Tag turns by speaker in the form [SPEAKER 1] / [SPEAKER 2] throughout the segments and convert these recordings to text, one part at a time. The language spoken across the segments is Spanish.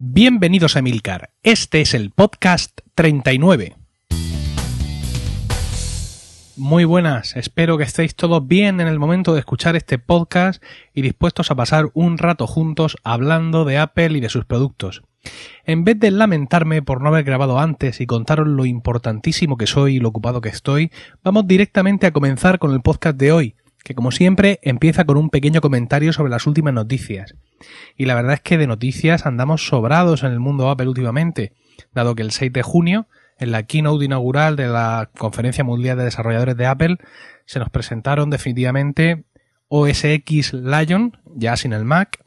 [SPEAKER 1] Bienvenidos a Milcar! Este es el podcast 39. Muy buenas, espero que estéis todos bien en el momento de escuchar este podcast y dispuestos a pasar un rato juntos hablando de Apple y de sus productos. En vez de lamentarme por no haber grabado antes y contaros lo importantísimo que soy y lo ocupado que estoy, vamos directamente a comenzar con el podcast de hoy, que como siempre empieza con un pequeño comentario sobre las últimas noticias. Y la verdad es que de noticias andamos sobrados en el mundo Apple últimamente, dado que el 6 de junio, en la keynote inaugural de la Conferencia Mundial de Desarrolladores de Apple, se nos presentaron definitivamente OS X Lion, ya sin el Mac,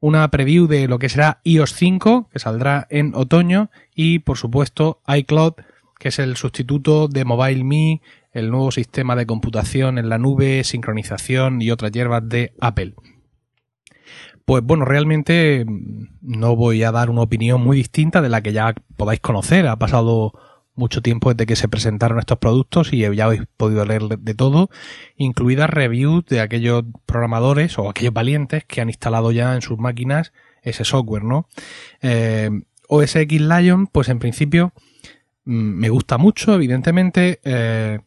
[SPEAKER 1] una preview de lo que será iOS 5, que saldrá en otoño, y por supuesto iCloud, que es el sustituto de MobileMe, el nuevo sistema de computación en la nube, sincronización y otras hierbas de Apple. Pues bueno, realmente mm, no voy a dar una opinión muy distinta de la que ya podáis conocer. Ha pasado mucho tiempo desde que se presentaron estos productos y ya habéis podido leer de todo, incluidas reviews de aquellos programadores o aquellos valientes que han instalado ya en sus máquinas ese software, ¿no? Eh, X Lion, pues en principio mm, me gusta mucho, evidentemente. Eh,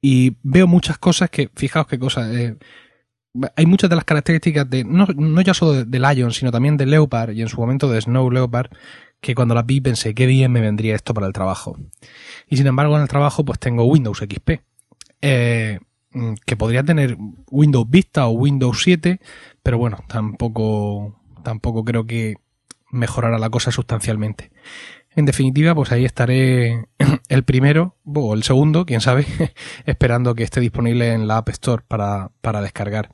[SPEAKER 1] y veo muchas cosas que, fijaos qué cosas, eh, hay muchas de las características de, no, ya solo de, Lion, sino también de Leopard y en su momento de Snow Leopard, que cuando las vi pensé, qué bien me vendría esto para el trabajo. Y sin embargo en el trabajo pues tengo Windows XP. Eh, mm, que podría tener Windows Vista o Windows 7, pero bueno, tampoco, tampoco creo que mejorará la cosa sustancialmente. En definitiva, pues ahí estaré el primero o el segundo, quién sabe, esperando que esté disponible en la App Store para, descargar.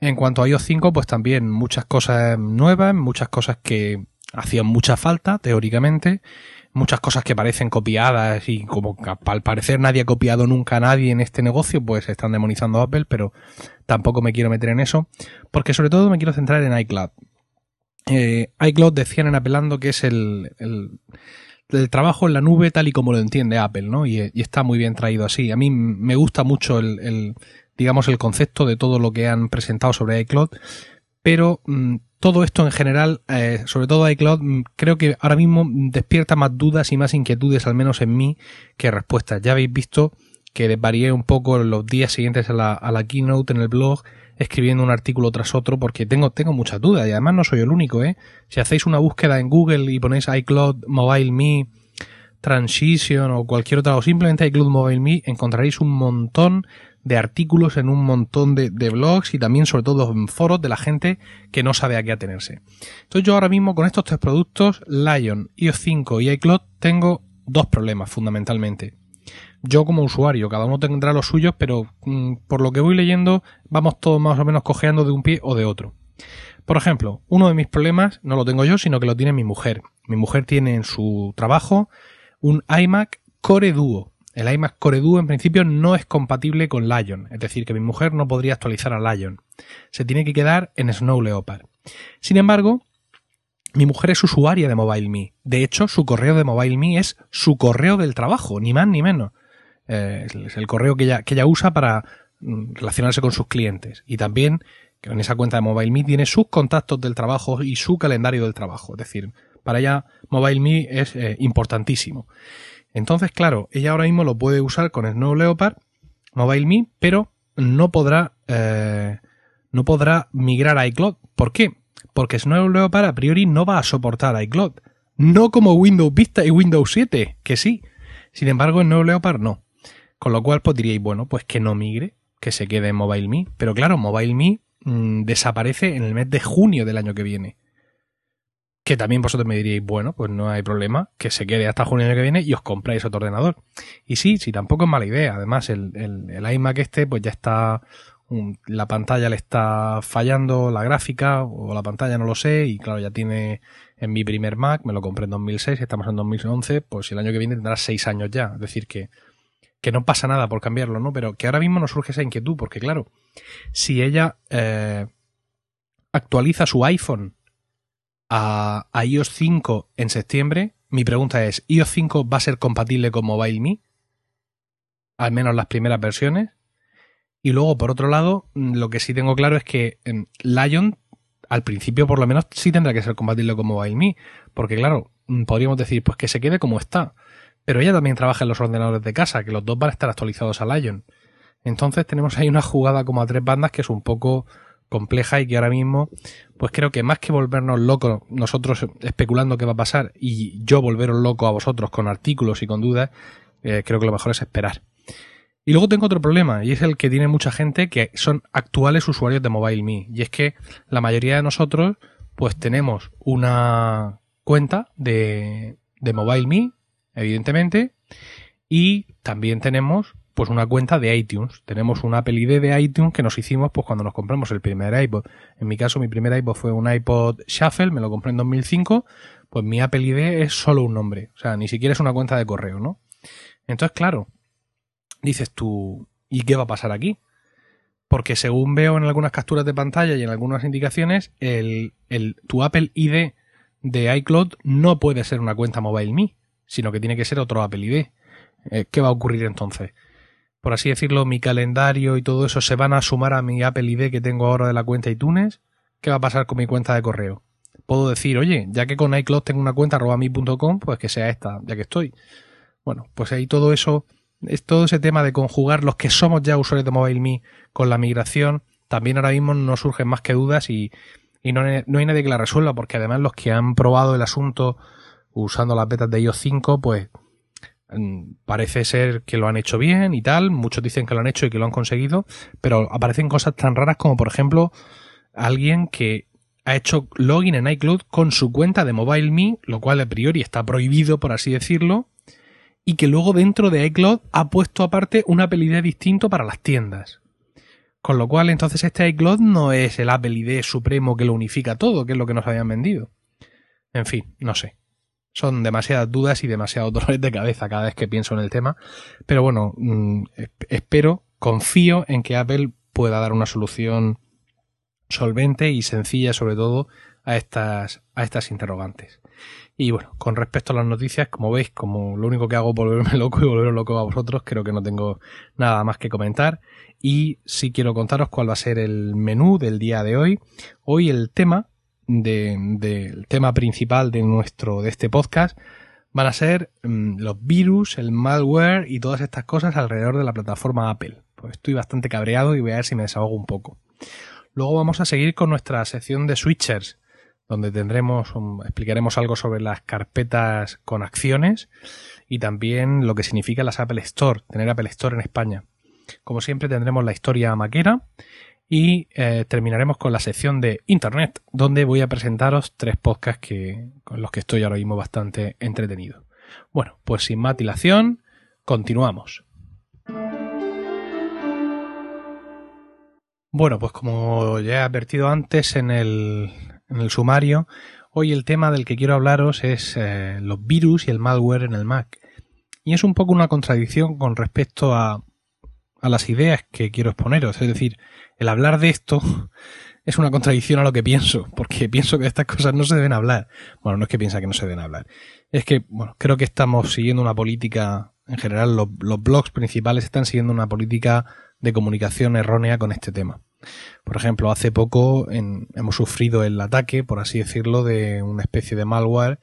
[SPEAKER 1] En cuanto a iOS 5, pues también muchas cosas nuevas, muchas cosas que hacían mucha falta, teóricamente, muchas cosas que parecen copiadas y como al parecer nadie ha copiado nunca a nadie en este negocio, pues están demonizando a Apple, pero tampoco me quiero meter en eso, porque sobre todo me quiero centrar en iCloud. Eh, iCloud decían en apelando que es el, trabajo en la nube tal y como lo entiende Apple, ¿no? Y, está muy bien traído así. A mí me gusta mucho el, digamos, el concepto de todo lo que han presentado sobre iCloud, pero mm, todo esto en general, eh, sobre todo iCloud, mm, creo que ahora mismo despierta más dudas y más inquietudes, al menos en mí, que respuestas. Ya habéis visto que varié un poco los días siguientes a la, a la keynote en el blog escribiendo un artículo tras otro porque tengo, tengo muchas dudas y además no soy el único, ¿eh? Si hacéis una búsqueda en Google y ponéis iCloud, Mobile Me, Transition o cualquier otra, o simplemente iCloud Mobile Me, encontraréis un montón de artículos en un montón de, de, blogs y también sobre todo en foros de la gente que no sabe a qué atenerse. Entonces yo ahora mismo con estos tres productos, Lion, iOS 5 y iCloud, tengo dos problemas fundamentalmente yo como usuario. Cada uno tendrá los suyos, pero mm, por lo que voy leyendo, vamos todos más o menos cojeando de un pie o de otro. Por ejemplo, uno de mis problemas no lo tengo yo, sino que lo tiene mi mujer. Mi mujer tiene en su trabajo un iMac Core Duo. El iMac Core Duo en principio no es compatible con Lion, es decir, que mi mujer no podría actualizar a Lion. Se tiene que quedar en Snow Leopard. Sin embargo, mi mujer es usuaria de MobileMe. De hecho, su correo de MobileMe es su correo del trabajo, ni más ni menos. Eh, es el correo que ella, ella usa para mm, relacionarse con sus clientes. Y también en esa cuenta de MobileMe tiene sus contactos del trabajo y su calendario del trabajo. Es decir, para ella MobileMe es eh, importantísimo. Entonces, claro, ella ahora mismo lo puede usar con el Snow Leopard, MobileMe, pero no podrá, eh, no podrá migrar a iCloud. ¿Por qué? Porque Snow Leopard a priori no va a soportar iCloud. No como Windows Vista y Windows 7, que sí. Sin embargo, el nuevo Leopard no. Con lo cual, pues diríais, bueno, pues que no migre, que se quede en MobileMe. Pero claro, MobileMe mm, desaparece en el mes de junio del año que viene. Que también vosotros me diríais, bueno, pues no hay problema, que se quede hasta junio del año que viene y os compráis otro ordenador. Y sí, sí, tampoco es mala idea. Además, el, el, el iMac este, pues ya está la pantalla le está fallando la gráfica o la pantalla no lo sé y claro ya tiene en mi primer Mac me lo compré en 2006 estamos en 2011 pues el año que viene tendrá seis años ya es decir que que no pasa nada por cambiarlo, ¿no? Pero que ahora mismo nos surge esa inquietud, porque claro, si ella eh, actualiza su iPhone a, iOS 5 en septiembre, mi pregunta es, ¿iOS 5 va a ser compatible con MobileMe? Al menos las primeras versiones. Y luego, por otro lado, mm, lo que sí tengo claro es que em, Lion, al principio por lo menos, sí tendrá que ser compatible con MobileMe, porque claro, mm, podríamos decir, pues que se quede como está pero ella también trabaja en los ordenadores de casa, que los dos van a estar actualizados a Lion. Entonces tenemos ahí una jugada como a tres bandas que es un poco compleja y que ahora mismo, pues creo que más que volvernos locos nosotros especulando qué va a pasar y yo volveros loco a vosotros con artículos y con dudas, eh, creo que lo mejor es esperar. Y luego tengo otro problema, y es el que tiene mucha gente que son actuales usuarios de Me Y es que la mayoría de nosotros, pues tenemos una cuenta de, de MobileMe evidentemente. Y también tenemos pues una cuenta de iTunes. Tenemos un Apple ID de iTunes que nos hicimos pues cuando nos compramos el primer iPod. En mi caso mi primer iPod fue un iPod Shuffle, me lo compré en 2005, pues mi Apple ID es solo un nombre, o sea, ni siquiera es una cuenta de correo, ¿no? Entonces, claro, dices tú, ¿y qué va a pasar aquí? Porque según veo en algunas capturas de pantalla y en algunas indicaciones, el, tu Apple ID de iCloud no puede ser una cuenta MobileMe sino que tiene que ser otro Apple ID. Eh, ¿Qué va a ocurrir entonces? Por así decirlo, mi calendario y todo eso se van a sumar a mi Apple ID que tengo ahora de la cuenta iTunes. ¿Qué va a pasar con mi cuenta de correo? Puedo decir, oye, ya que con iCloud tengo una cuenta arroba mi.com, pues que sea esta, ya que estoy. Bueno, pues ahí todo eso, es todo ese tema de conjugar los que somos ya usuarios de MobileMe con la migración, también ahora mismo no surgen más que dudas y, no, hay nadie que la resuelva, porque además los que han probado el asunto usando las betas de iOS 5, pues mm, parece ser que lo han hecho bien y tal, muchos dicen que lo han hecho y que lo han conseguido, pero aparecen cosas tan raras como por ejemplo alguien que ha hecho login en iCloud con su cuenta de MobileMe, lo cual a priori está prohibido por así decirlo, y que luego dentro de iCloud ha puesto aparte un Apple ID distinto para las tiendas. Con lo cual entonces este iCloud no es el Apple ID supremo que lo unifica todo, que es lo que nos habían vendido. En fin, no sé son demasiadas dudas y demasiados dolores de cabeza cada vez que pienso en el tema. Pero bueno, mm, espero, confío en que Apple pueda dar una solución solvente y sencilla sobre todo a estas, a estas interrogantes. Y bueno, con respecto a las noticias, como veis, como lo único que hago es volverme loco y volver loco a vosotros, creo que no tengo nada más que comentar. Y sí quiero contaros cuál va a ser el menú del día de hoy. Hoy el tema del tema principal de nuestro, de este podcast, van a ser mm, los virus, el malware y todas estas cosas alrededor de la plataforma Apple. Pues estoy bastante cabreado y voy a ver si me desahogo un poco. Luego vamos a seguir con nuestra sección de switchers, donde tendremos, mm, explicaremos algo sobre las carpetas con acciones y también lo que significa las Apple Store, tener Apple Store en España. Como siempre tendremos la historia maquera y eh, terminaremos con la sección de Internet, donde voy a presentaros tres podcasts que, con los que estoy ahora mismo bastante entretenido. Bueno, pues sin más dilación, continuamos. Bueno, pues como ya he advertido antes en el, sumario, hoy el tema del que quiero hablaros es eh, los virus y el malware en el Mac. Y es un poco una contradicción con respecto a las ideas que quiero exponeros. Es decir, el hablar de esto es una contradicción a lo que pienso, porque pienso que estas cosas no se deben hablar. Bueno, no es que piensa que no se deben hablar. Es que, bueno, creo que estamos siguiendo una política, en general los, blogs principales están siguiendo una política de comunicación errónea con este tema. Por ejemplo, hace poco hemos sufrido el ataque, por así decirlo, de una especie de malware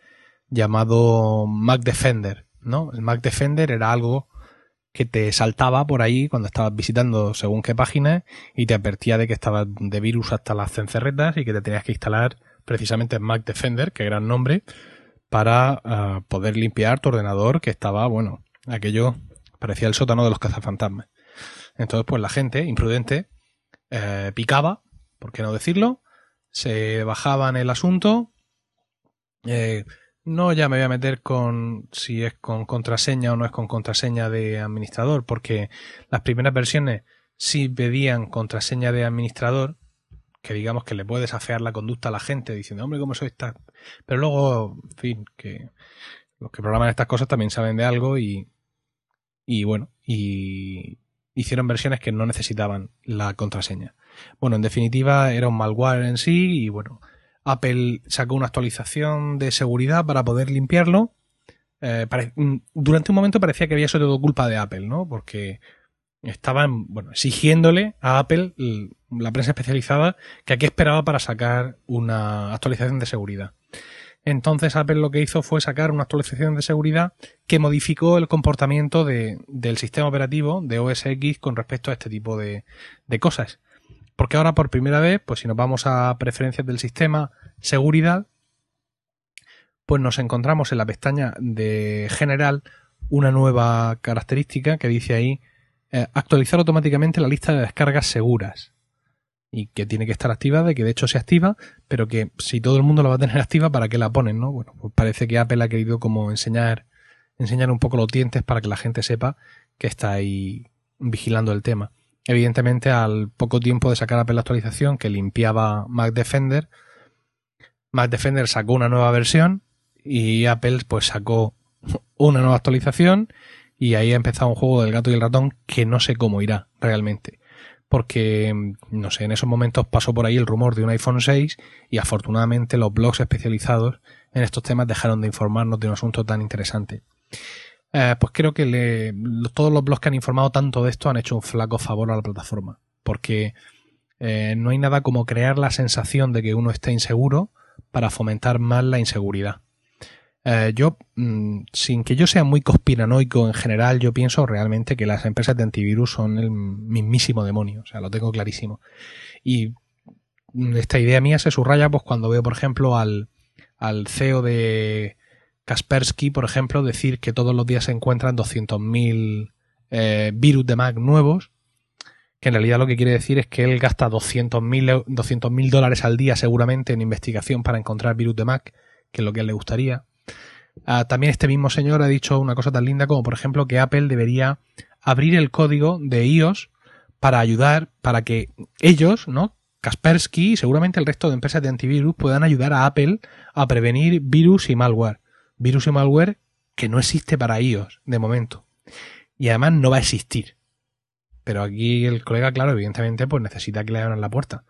[SPEAKER 1] llamado Mac Defender, ¿no? El Mac Defender era algo que te saltaba por ahí cuando estabas visitando según qué página, y te advertía de que estabas de virus hasta las cencerretas y que te tenías que instalar precisamente Mac Defender, que gran nombre, para ah, poder limpiar tu ordenador que estaba, bueno, aquello parecía el sótano de los cazafantasmas. Entonces, pues la gente imprudente eh, picaba, ¿por qué no decirlo? Se bajaban el asunto, eh, no, ya me voy a meter con si es con contraseña o no es con contraseña de administrador, porque las primeras versiones sí pedían contraseña de administrador, que digamos que le puede desafiar la conducta a la gente diciendo, hombre, ¿cómo soy esta? Pero luego, en fin, que los que programan estas cosas también saben de algo y, y bueno, y hicieron versiones que no necesitaban la contraseña. Bueno, en definitiva era un malware en sí y bueno, Apple sacó una actualización de seguridad para poder limpiarlo. Eh, mm, durante un momento parecía que había sido todo culpa de Apple, ¿no? Porque estaban, bueno, exigiéndole a Apple, mm, la prensa especializada, que aquí esperaba para sacar una actualización de seguridad. Entonces Apple lo que hizo fue sacar una actualización de seguridad que modificó el comportamiento del sistema operativo de OS X con respecto a este tipo de cosas. Porque ahora por primera vez, pues si nos vamos a preferencias del sistema, seguridad, pues nos encontramos en la pestaña de general una nueva característica que dice ahí eh, actualizar automáticamente la lista de descargas seguras y que tiene que estar activada y que de hecho se activa, pero que si todo el mundo la va a tener activa, ¿para qué la ponen? No? Bueno, pues parece que Apple ha querido como enseñar, enseñar un poco los dientes para que la gente sepa que está ahí vigilando el tema. Evidentemente, al poco tiempo de sacar Apple la actualización que limpiaba Mac Defender, Mac Defender sacó una nueva versión y Apple pues sacó una nueva actualización y ahí ha empezado un juego del gato y el ratón que no sé cómo irá realmente. Porque, no sé, en esos momentos pasó por ahí el rumor de un iPhone 6 y afortunadamente los blogs especializados en estos temas dejaron de informarnos de un asunto tan interesante. Eh, pues creo que todos los blogs que han informado tanto de esto han hecho un flaco favor a la plataforma, porque eh, no hay nada como crear la sensación de que uno está inseguro para fomentar más la inseguridad. Eh, yo, mm, sin que yo sea muy conspiranoico en general, yo pienso realmente que las empresas de antivirus son el mismísimo demonio, o sea, lo tengo clarísimo. Y mm, esta idea mía se subraya pues cuando veo, por ejemplo, al CEO de, Kaspersky, por ejemplo, decir que todos los días se encuentran 200.000 eh, virus de Mac nuevos, que en realidad lo que quiere decir es que él gasta 200.000 200 dólares al día seguramente en investigación para encontrar virus de Mac, que es lo que a él le gustaría. Ah, también este mismo señor ha dicho una cosa tan linda como, por ejemplo, que Apple debería abrir el código de iOS para ayudar, para que ellos, ¿no? Kaspersky y seguramente el resto de empresas de antivirus puedan ayudar a Apple a prevenir virus y malware virus y malware que no existe para iOS de momento. Y además no va a existir. Pero aquí el colega, claro, evidentemente, pues necesita que le abran la puerta.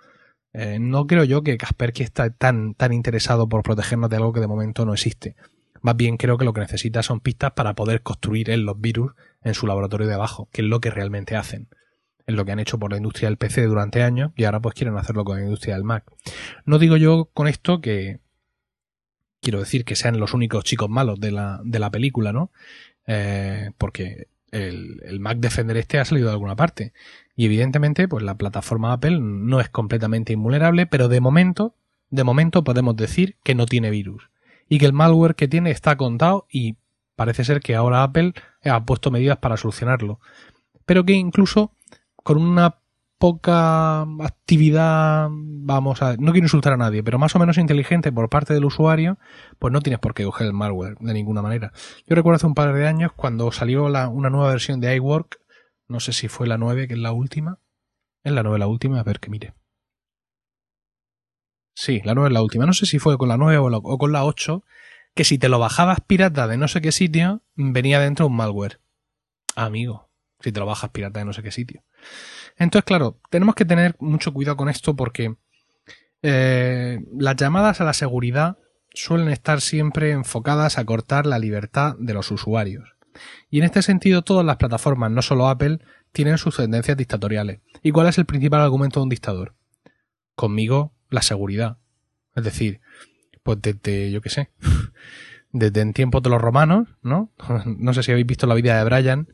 [SPEAKER 1] Eh, no creo yo que Kaspersky está tan, tan interesado por protegernos de algo que de momento no existe. Más bien creo que lo que necesita son pistas para poder construir él los virus en su laboratorio de abajo, que es lo que realmente hacen. Es lo que han hecho por la industria del PC durante años y ahora pues quieren hacerlo con la industria del Mac. No digo yo con esto que quiero decir que sean los únicos chicos malos de la, película, ¿no? Eh, porque el, Mac Defender este ha salido de alguna parte. Y evidentemente, pues la plataforma Apple no es completamente invulnerable, pero de momento, de momento podemos decir que no tiene virus. Y que el malware que tiene está contado y parece ser que ahora Apple ha puesto medidas para solucionarlo. Pero que incluso con una poca actividad, vamos a, no quiero insultar a nadie, pero más o menos inteligente por parte del usuario, pues no tienes por qué coger el malware de ninguna manera. Yo recuerdo hace un par de años cuando salió una nueva versión de iWork, no sé si fue la 9, que es la última, es la 9 la última, a ver que mire. Sí, la 9 es la última, no sé si fue con la 9 o, o con la 8, que si te lo bajabas pirata de no sé qué sitio, venía dentro un malware. Amigo, si te lo bajas pirata de no sé qué sitio. Entonces, claro, tenemos que tener mucho cuidado con esto porque eh, las llamadas a la seguridad suelen estar siempre enfocadas a cortar la libertad de los usuarios. Y en este sentido, todas las plataformas, no solo Apple, tienen sus tendencias dictatoriales. ¿Y cuál es el principal argumento de un dictador? Conmigo, la seguridad. Es decir, pues desde, yo qué sé, desde en tiempos de los romanos, ¿no? No sé si habéis visto la vida de Brian,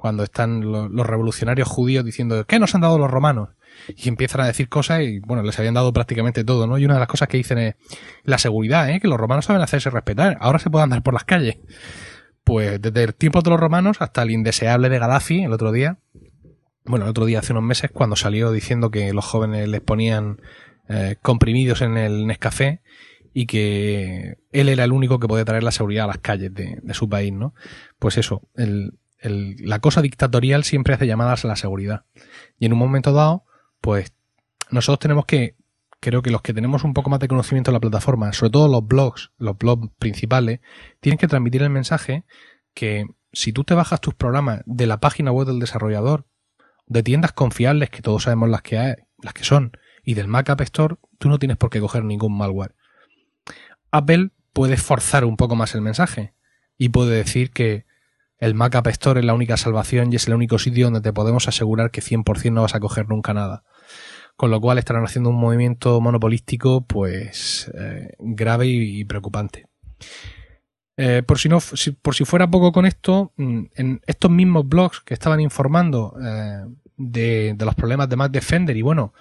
[SPEAKER 1] cuando están los, revolucionarios judíos diciendo, ¿qué nos han dado los romanos? y empiezan a decir cosas y bueno, les habían dado prácticamente todo, ¿no? Y una de las cosas que dicen es la seguridad, ¿eh? que los romanos saben hacerse respetar, ahora se puede andar por las calles. Pues desde el tiempo de los romanos hasta el indeseable de Gaddafi el otro día, bueno, el otro día hace unos meses cuando salió diciendo que los jóvenes les ponían eh, comprimidos en el Nescafé y que él era el único que podía traer la seguridad a las calles de su país, ¿no? Pues eso, el, la cosa dictatorial siempre hace llamadas a la seguridad. Y en un momento dado, pues nosotros tenemos que, creo que los que tenemos un poco más de conocimiento de la plataforma, sobre todo los blogs, los blogs principales, tienen que transmitir el mensaje que si tú te bajas tus programas de la página web del desarrollador, de tiendas confiables, que todos sabemos las que, hay, las que son, y del Mac App Store, tú no tienes por qué coger ningún malware. Apple puede forzar un poco más el mensaje y puede decir que el Mac App Store es la única salvación y es el único sitio donde te podemos asegurar que 100% no vas a coger nunca nada. Con lo cual estarán haciendo un movimiento monopolístico pues eh, grave y, preocupante. Eh, por, si no, por si fuera poco con esto, mm, en estos mismos blogs que estaban informando eh, de, los problemas de Mac Defender. Y bueno,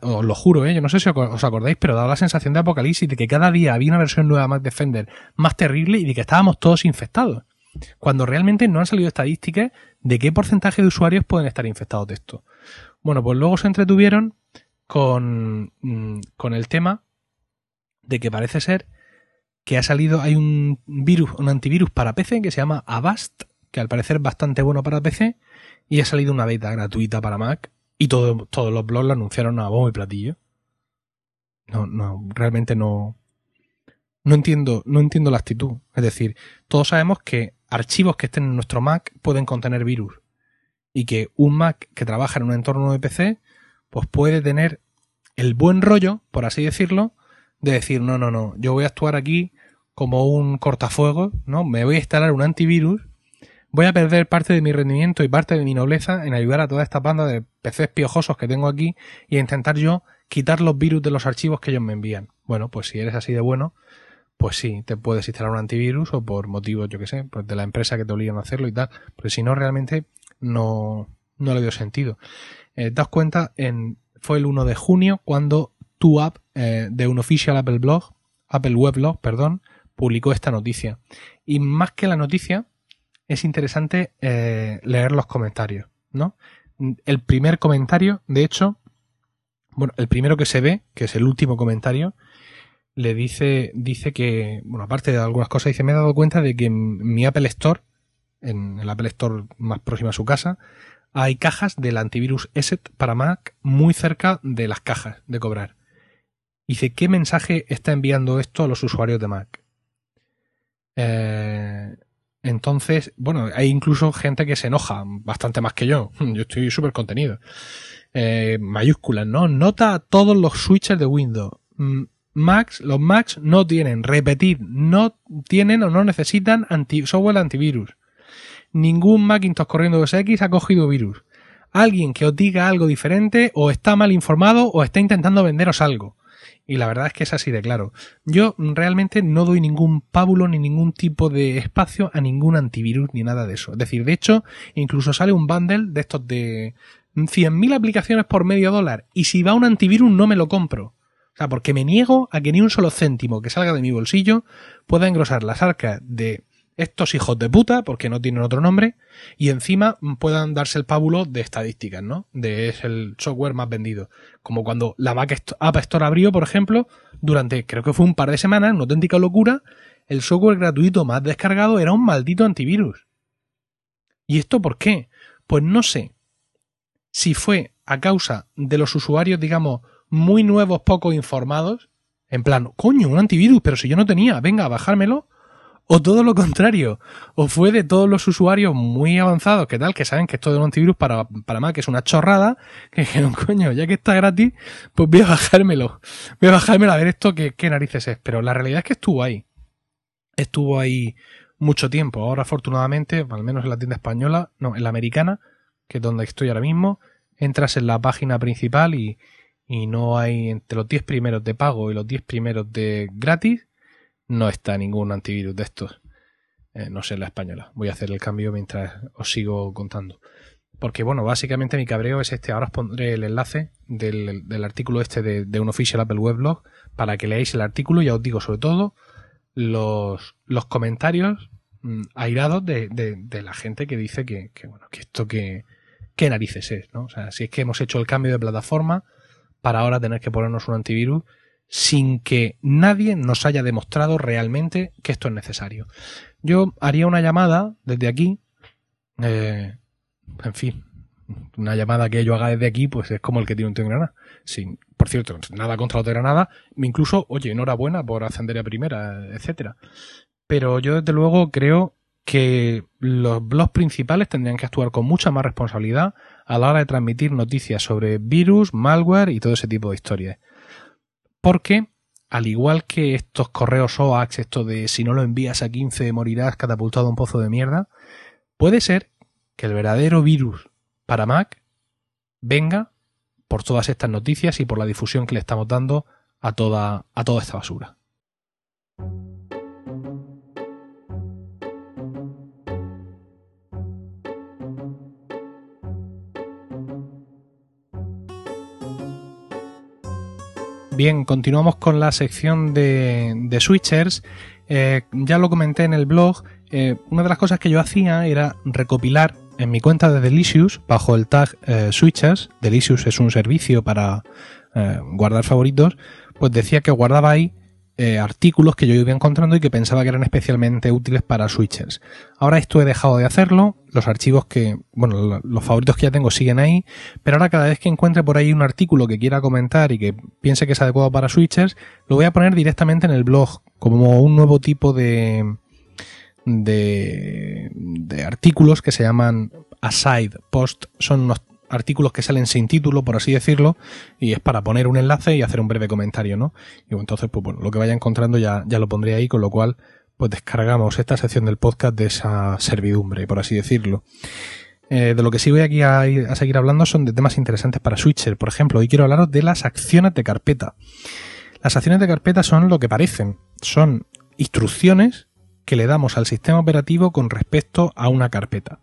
[SPEAKER 1] os lo juro, ¿eh? yo no sé si os acordáis, pero daba la sensación de apocalipsis de que cada día había una versión nueva de Mac Defender más terrible y de que estábamos todos infectados cuando realmente no han salido estadísticas de qué porcentaje de usuarios pueden estar infectados de esto. Bueno, pues luego se entretuvieron con, mm, con el tema de que parece ser que ha salido, hay un virus, un antivirus para PC que se llama Avast, que al parecer es bastante bueno para PC, y ha salido una beta gratuita para Mac, y todos los blogs lo anunciaron a bombo y platillo. No, no, realmente no. No entiendo, no entiendo la actitud. Es decir, todos sabemos que archivos que estén en nuestro Mac pueden contener virus. Y que un Mac que trabaja en un entorno de PC, pues puede tener el buen rollo, por así decirlo, de decir, no, no, no, yo voy a actuar aquí como un cortafuegos, ¿no? Me voy a instalar un antivirus, voy a perder parte de mi rendimiento y parte de mi nobleza en ayudar a toda esta banda de PCs piojosos que tengo aquí y a intentar yo quitar los virus de los archivos que ellos me envían. Bueno, pues si eres así de bueno, pues sí, te puedes instalar un antivirus o por motivos, yo que sé, pues de la empresa que te obligan a hacerlo y tal. Pero si no, realmente no, le dio sentido. Eh, das cuenta, en, fue el 1 de junio cuando tu app eh, de un official Apple blog, Apple Weblog, perdón, publicó esta noticia. Y más que la noticia, es interesante eh, leer los comentarios, ¿no? El primer comentario, de hecho, bueno, el primero que se ve, que es el último comentario, le dice, dice que, bueno, aparte de algunas cosas, dice, me he dado cuenta de que en mi Apple Store, en el Apple Store más próximo a su casa, hay cajas del antivirus ESET para Mac muy cerca de las cajas de cobrar. Dice, ¿qué mensaje está enviando esto a los usuarios de Mac? Eh, entonces, bueno, hay incluso gente que se enoja bastante más que yo. Yo estoy súper contenido. Eh, mayúsculas, ¿no? Nota todos los switches de Windows. Mm, Max, los Macs no tienen, repetid, no tienen o no necesitan anti, software antivirus. Ningún Macintosh corriendo OS X ha cogido virus. Alguien que os diga algo diferente o está mal informado o está intentando venderos algo. Y la verdad es que es así de claro. Yo realmente no doy ningún pábulo ni ningún tipo de espacio a ningún antivirus ni nada de eso. Es decir, de hecho, incluso sale un bundle de estos de 100.000 aplicaciones por medio dólar. Y si va un antivirus no me lo compro. O sea, porque me niego a que ni un solo céntimo que salga de mi bolsillo pueda engrosar las arcas de estos hijos de puta, porque no tienen otro nombre, y encima puedan darse el pábulo de estadísticas, ¿no? De es el software más vendido. Como cuando la Mac App Store abrió, por ejemplo, durante creo que fue un par de semanas, una auténtica locura, el software gratuito más descargado era un maldito antivirus. ¿Y esto por qué? Pues no sé si fue a causa de los usuarios, digamos, muy nuevos, poco informados, en plan, coño, un antivirus, pero si yo no tenía, venga, bajármelo. O todo lo contrario, o fue de todos los usuarios muy avanzados, que tal, que saben que esto de un antivirus para, para que es una chorrada, que dijeron, coño, ya que está gratis, pues voy a bajármelo. Voy a bajármelo a ver esto, qué narices es. Pero la realidad es que estuvo ahí. Estuvo ahí mucho tiempo. Ahora, afortunadamente, al menos en la tienda española, no, en la americana, que es donde estoy ahora mismo, entras en la página principal y, y no hay entre los 10 primeros de pago y los 10 primeros de gratis, no está ningún antivirus de estos. Eh, no sé en la española. Voy a hacer el cambio mientras os sigo contando. Porque bueno, básicamente mi cabreo es este. Ahora os pondré el enlace del, artículo este de, de, un official Apple Weblog para que leáis el artículo. Ya os digo, sobre todo, los, los comentarios mm, airados de, la gente que dice que, bueno, que esto que, qué narices es, ¿no? O sea, si es que hemos hecho el cambio de plataforma, para ahora tener que ponernos un antivirus sin que nadie nos haya demostrado realmente que esto es necesario. Yo haría una llamada desde aquí, eh, en fin, una llamada que yo haga desde aquí, pues es como el que tiene un Granada. Sin, por cierto, nada contra los de Granada, incluso, oye, enhorabuena por ascender a primera, etcétera. Pero yo desde luego creo que los blogs principales tendrían que actuar con mucha más responsabilidad a la hora de transmitir noticias sobre virus, malware y todo ese tipo de historias. Porque, al igual que estos correos OAX, esto de si no lo envías a 15 morirás catapultado a un pozo de mierda, puede ser que el verdadero virus para Mac venga por todas estas noticias y por la difusión que le estamos dando a toda, a toda esta basura. Bien, continuamos con la sección de, switchers. Eh, ya lo comenté en el blog. Eh, una de las cosas que yo hacía era recopilar en mi cuenta de Delicious, bajo el tag eh, switchers, Delicious es un servicio para guardar favoritos, pues decía que guardaba ahí eh, artículos que yo iba encontrando y que pensaba que eran especialmente útiles para switchers. Ahora esto he dejado de hacerlo, los archivos que, bueno, los favoritos que ya tengo siguen ahí, pero ahora cada vez que encuentre por ahí un artículo que quiera comentar y que piense que es adecuado para switchers, lo voy a poner directamente en el blog, como un nuevo tipo de, de, de artículos que se llaman aside post, son unos artículos que salen sin título, por así decirlo, y es para poner un enlace y hacer un breve comentario, ¿no? Y entonces, pues lo que vaya encontrando ya, ya lo pondré ahí, con lo cual, pues descargamos esta sección del podcast de esa servidumbre, por así decirlo. Eh, de lo que sí voy aquí a, a, seguir hablando son de temas interesantes para Switcher. Por ejemplo, hoy quiero hablaros de las acciones de carpeta. Las acciones de carpeta son lo que parecen, son instrucciones que le damos al sistema operativo con respecto a una carpeta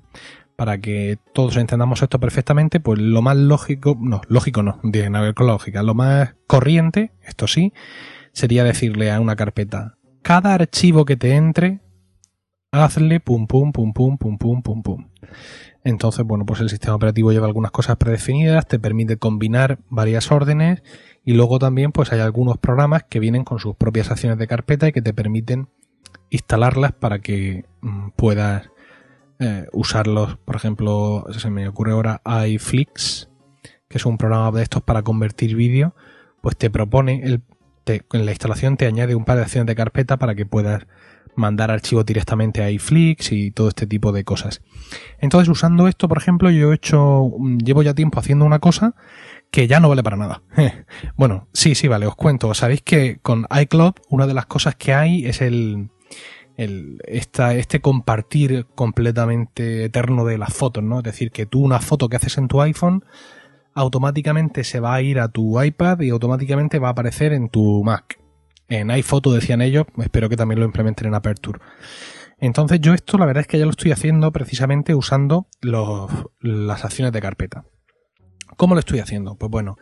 [SPEAKER 1] para que todos entendamos esto perfectamente, pues lo más lógico, no, lógico no, dije nave ecológica lo más corriente, esto sí, sería decirle a una carpeta, cada archivo que te entre, hazle pum pum pum pum pum pum pum pum. Entonces, bueno, pues el sistema operativo lleva algunas cosas predefinidas, te permite combinar varias órdenes y luego también pues hay algunos programas que vienen con sus propias acciones de carpeta y que te permiten instalarlas para que mm, puedas eh, usarlos, por ejemplo, se me ocurre ahora iFlix, que es un programa de estos para convertir vídeo, pues te propone, el, en la instalación te añade un par de acciones de carpeta para que puedas mandar archivos directamente a iFlix y todo este tipo de cosas. Entonces, usando esto, por ejemplo, yo he hecho, mm, llevo ya tiempo haciendo una cosa que ya no vale para nada. bueno, sí, sí, vale, os cuento. Sabéis que con iCloud una de las cosas que hay es el, este compartir completamente eterno de las fotos, ¿no? Es decir, que tú una foto que haces en tu iPhone automáticamente se va a ir a tu iPad y automáticamente va a aparecer en tu Mac. En iPhoto decían ellos, espero que también lo implementen en Aperture. Entonces yo esto la verdad es que ya lo estoy haciendo precisamente usando las acciones de carpeta. ¿Cómo lo estoy haciendo? Pues bueno,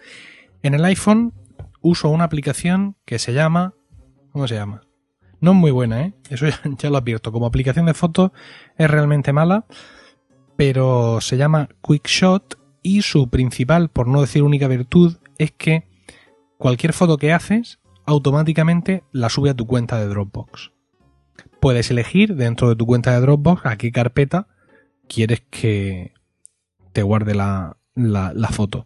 [SPEAKER 1] en el iPhone uso una aplicación que se llama... ¿Cómo se llama? No es muy buena, ¿eh? Eso ya, lo advierto. Como aplicación de fotos es realmente mala, pero se llama QuickShot y su principal, por no decir única virtud, es que cualquier foto que haces automáticamente la sube a tu cuenta de Dropbox. Puedes elegir dentro de tu cuenta de Dropbox a qué carpeta quieres que te guarde la foto.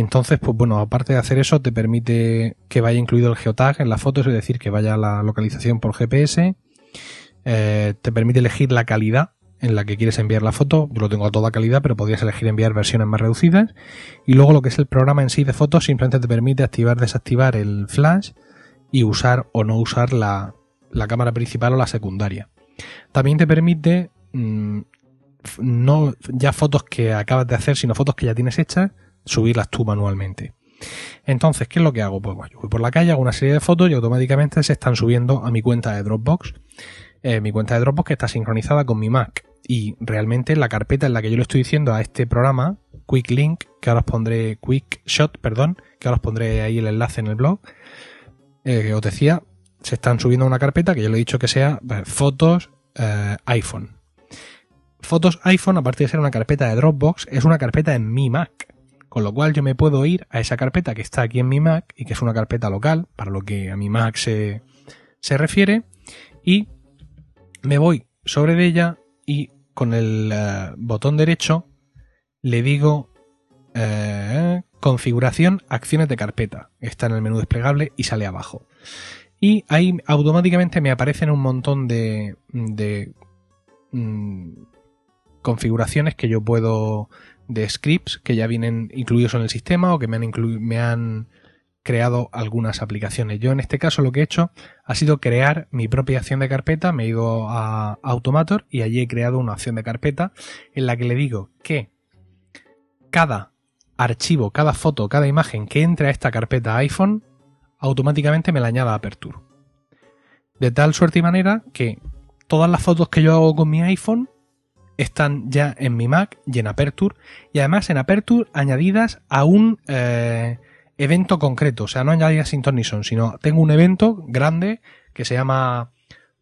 [SPEAKER 1] Entonces, pues bueno, aparte de hacer eso, te permite que vaya incluido el geotag en las fotos, es decir, que vaya la localización por GPS. Eh, te permite elegir la calidad en la que quieres enviar la foto. Yo lo tengo a toda calidad, pero podrías elegir enviar versiones más reducidas. Y luego lo que es el programa en sí de fotos simplemente te permite activar, desactivar el flash y usar o no usar la, cámara principal o la secundaria. También te permite mm, no ya fotos que acabas de hacer, sino fotos que ya tienes hechas subirlas tú manualmente. Entonces, ¿qué es lo que hago? Pues voy por la calle, hago una serie de fotos y automáticamente se están subiendo a mi cuenta de Dropbox. Eh, mi cuenta de Dropbox que está sincronizada con mi Mac. Y realmente la carpeta en la que yo le estoy diciendo a este programa, Quick Link, que ahora os pondré, Quick Shot, perdón, que ahora os pondré ahí el enlace en el blog, eh, que os decía, se están subiendo a una carpeta que yo le he dicho que sea eh, fotos iPhone. Fotos iPhone, aparte de ser una carpeta de Dropbox, es una carpeta en mi Mac. Con lo cual yo me puedo ir a esa carpeta que está aquí en mi Mac y que es una carpeta local, para lo que a mi Mac se, refiere, y me voy sobre ella y con el eh, botón derecho le digo eh, configuración acciones de carpeta. Está en el menú desplegable y sale abajo. Y ahí automáticamente me aparecen un montón de, mm, configuraciones que yo puedo de scripts que ya vienen incluidos en el sistema o que me han, me han creado algunas aplicaciones. Yo en este caso lo que he hecho ha sido crear mi propia acción de carpeta, me he ido a Automator y allí he creado una acción de carpeta en la que le digo que cada archivo, cada foto, cada imagen que entre a esta carpeta iPhone, automáticamente me la añada a Aperture. De tal suerte y manera que todas las fotos que yo hago con mi iPhone están ya en mi Mac y en Aperture. Y además en Aperture añadidas a un eh, evento concreto. O sea, no añadidas sin Tornison, sino tengo un evento grande que se llama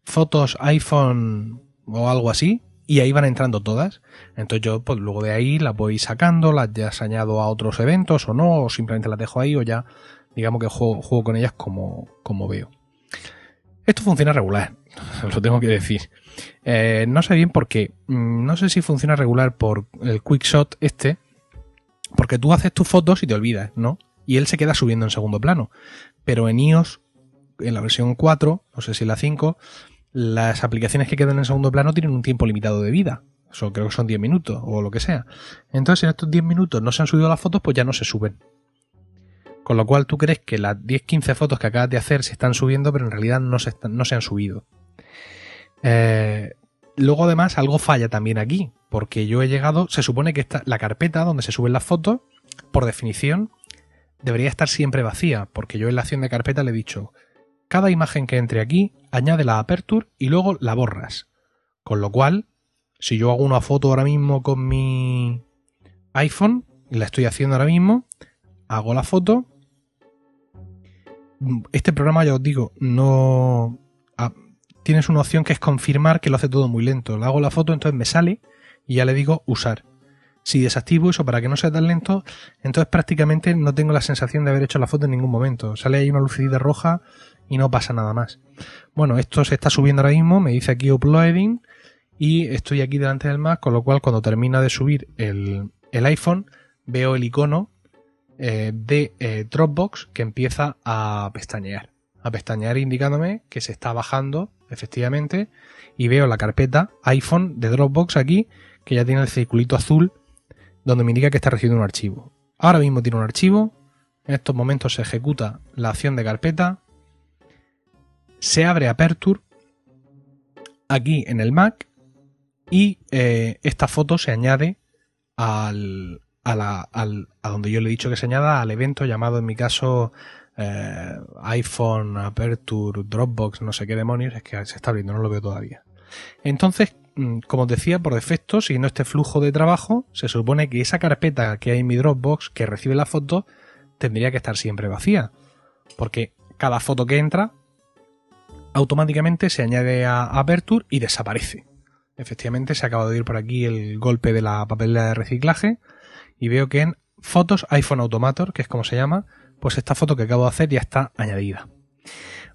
[SPEAKER 1] Fotos iPhone o algo así. Y ahí van entrando todas. Entonces yo, pues luego de ahí las voy sacando, las ya añado a otros eventos o no, o simplemente las dejo ahí o ya, digamos que juego, juego con ellas como, como veo. Esto funciona regular, lo tengo que decir. Eh, no sé bien por qué. Mm, no sé si funciona regular por el quickshot este. Porque tú haces tus fotos y te olvidas, ¿no? Y él se queda subiendo en segundo plano. Pero en iOS, en la versión 4, no sé si la 5, las aplicaciones que quedan en segundo plano tienen un tiempo limitado de vida. creo que son 10 minutos o lo que sea. Entonces, en estos 10 minutos no se han subido las fotos, pues ya no se suben. Con lo cual tú crees que las 10-15 fotos que acabas de hacer se están subiendo, pero en realidad no se, han subido. Eh, luego además algo falla también aquí, porque yo he llegado, se supone que la carpeta donde se suben las fotos, por definición, debería estar siempre vacía, porque yo en la acción de carpeta le he dicho, cada imagen que entre aquí, añade la aperture y luego la borras. Con lo cual, si yo hago una foto ahora mismo con mi iPhone, la estoy haciendo ahora mismo, hago la foto, este programa, ya os digo, no... tienes una opción que es confirmar que lo hace todo muy lento. Le hago la foto, entonces me sale y ya le digo usar. Si desactivo eso para que no sea tan lento, entonces prácticamente no tengo la sensación de haber hecho la foto en ningún momento. Sale ahí una lucidita roja y no pasa nada más. Bueno, esto se está subiendo ahora mismo, me dice aquí uploading y estoy aquí delante del Mac, con lo cual cuando termina de subir el, el iPhone veo el icono eh, de eh, Dropbox que empieza a pestañear. A pestañear indicándome que se está bajando, efectivamente, y veo la carpeta iPhone de Dropbox aquí, que ya tiene el circulito azul donde me indica que está recibiendo un archivo. Ahora mismo tiene un archivo, en estos momentos se ejecuta la acción de carpeta, se abre Aperture aquí en el Mac y eh, esta foto se añade al, a, donde yo le he dicho que se añada al evento llamado en mi caso eh, iPhone, Aperture, Dropbox, no sé qué demonios, es que se está abriendo, no lo veo todavía. Entonces, mm, como os decía, por defecto, siguiendo este flujo de trabajo, se supone que esa carpeta que hay en mi Dropbox, que recibe la foto tendría que estar siempre vacía. Porque cada foto que entra, automáticamente se añade a Aperture y desaparece. Efectivamente, se acaba de ir por aquí el golpe de la papelera de reciclaje y veo que en fotos iPhone Automator, que es como se llama, pues esta foto que acabo de hacer ya está añadida.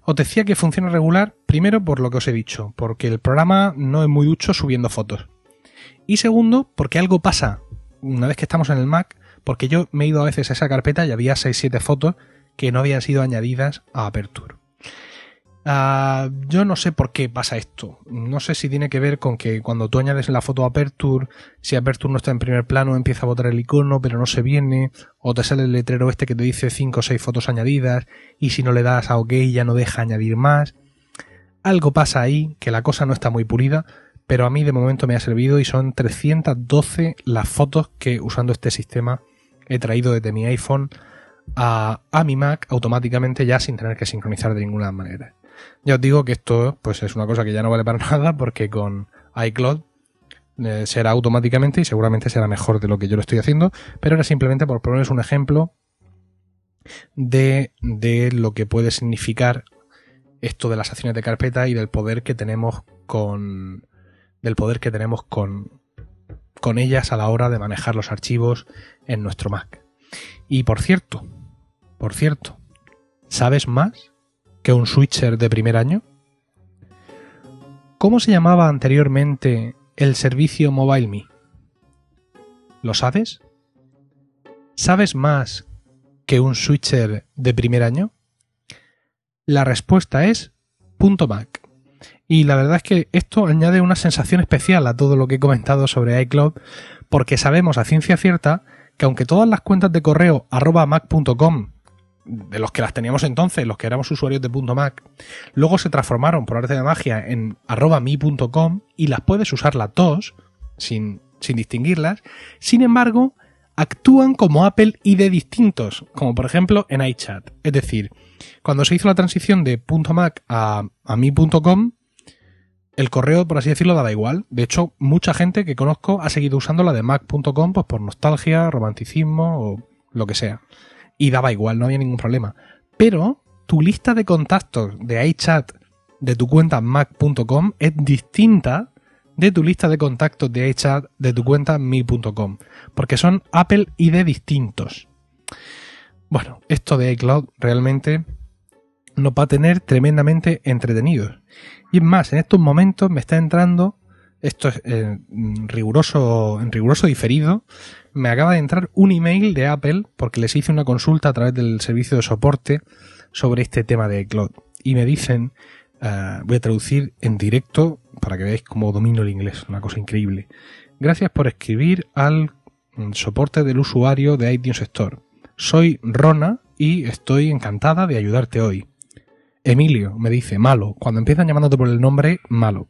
[SPEAKER 1] Os decía que funciona regular, primero por lo que os he dicho, porque el programa no es muy ducho subiendo fotos. Y segundo, porque algo pasa una vez que estamos en el Mac, porque yo me he ido a veces a esa carpeta y había 6-7 fotos que no habían sido añadidas a Aperture. Ah, yo no sé por qué pasa esto. No sé si tiene que ver con que cuando tú añades la foto a Aperture, si Aperture no está en primer plano, empieza a botar el icono, pero no se viene, o te sale el letrero este que te dice 5 o 6 fotos añadidas, y si no le das a OK ya no deja añadir más. Algo pasa ahí, que la cosa no está muy pulida, pero a mí de momento me ha servido y son 312 las fotos que usando este sistema he traído desde mi iPhone a mi Mac automáticamente ya sin tener que sincronizar de ninguna manera. Ya os digo que esto pues es una cosa que ya no vale para nada porque con iCloud eh, será automáticamente y seguramente será mejor de lo que yo lo estoy haciendo, pero era simplemente por ponerles un ejemplo de, de lo que puede significar esto de las acciones de carpeta y del poder que tenemos con del poder que tenemos con con ellas a la hora de manejar los archivos en nuestro Mac. Y por cierto, por cierto, ¿sabes más que un switcher de primer año? ¿Cómo se llamaba anteriormente el servicio MobileMe? ¿Lo sabes? ¿Sabes más que un switcher de primer año? La respuesta es punto .mac. Y la verdad es que esto añade una sensación especial a todo lo que he comentado sobre iCloud, porque sabemos a ciencia cierta que aunque todas las cuentas de correo arroba mac.com de los que las teníamos entonces, los que éramos usuarios de .mac, luego se transformaron por arte de magia en arroba mi.com y las puedes usar las dos sin, distinguirlas. Sin embargo, actúan como Apple ID distintos, como por ejemplo en iChat. Es decir, cuando se hizo la transición de .mac a, a mi.com, el correo, por así decirlo, daba igual. De hecho, mucha gente que conozco ha seguido usando la de mac.com pues por nostalgia, romanticismo o lo que sea y daba igual, no había ningún problema. Pero tu lista de contactos de iChat de tu cuenta mac.com es distinta de tu lista de contactos de iChat de tu cuenta mi.com, porque son Apple ID distintos. Bueno, esto de iCloud realmente nos va a tener tremendamente entretenidos. Y es más, en estos momentos me está entrando, esto es eh, riguroso, en riguroso diferido, me acaba de entrar un email de Apple porque les hice una consulta a través del servicio de soporte sobre este tema de cloud. Y me dicen, eh, voy a traducir en directo para que veáis cómo domino el inglés, una cosa increíble. Gracias por escribir al soporte del usuario de iTunes Store. Soy Rona y estoy encantada de ayudarte hoy. Emilio me dice, malo. Cuando empiezan llamándote por el nombre, malo.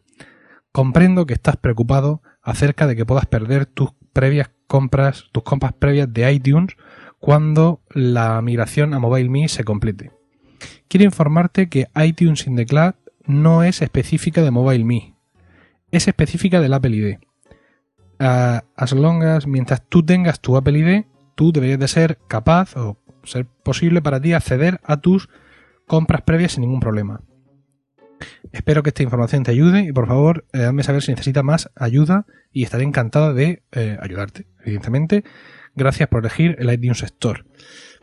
[SPEAKER 1] Comprendo que estás preocupado acerca de que puedas perder tus previas compras, tus compras previas de iTunes cuando la migración a MobileMe se complete. Quiero informarte que iTunes in the Cloud no es específica de MobileMe, es específica del Apple ID. Ah, as long as mientras tú tengas tu Apple ID, tú deberías de ser capaz o ser posible para ti acceder a tus compras previas sin ningún problema. Espero que esta información te ayude y por favor, eh, hazme saber si necesitas más ayuda y estaré encantada de eh, ayudarte, evidentemente. Gracias por elegir el iTunes sector.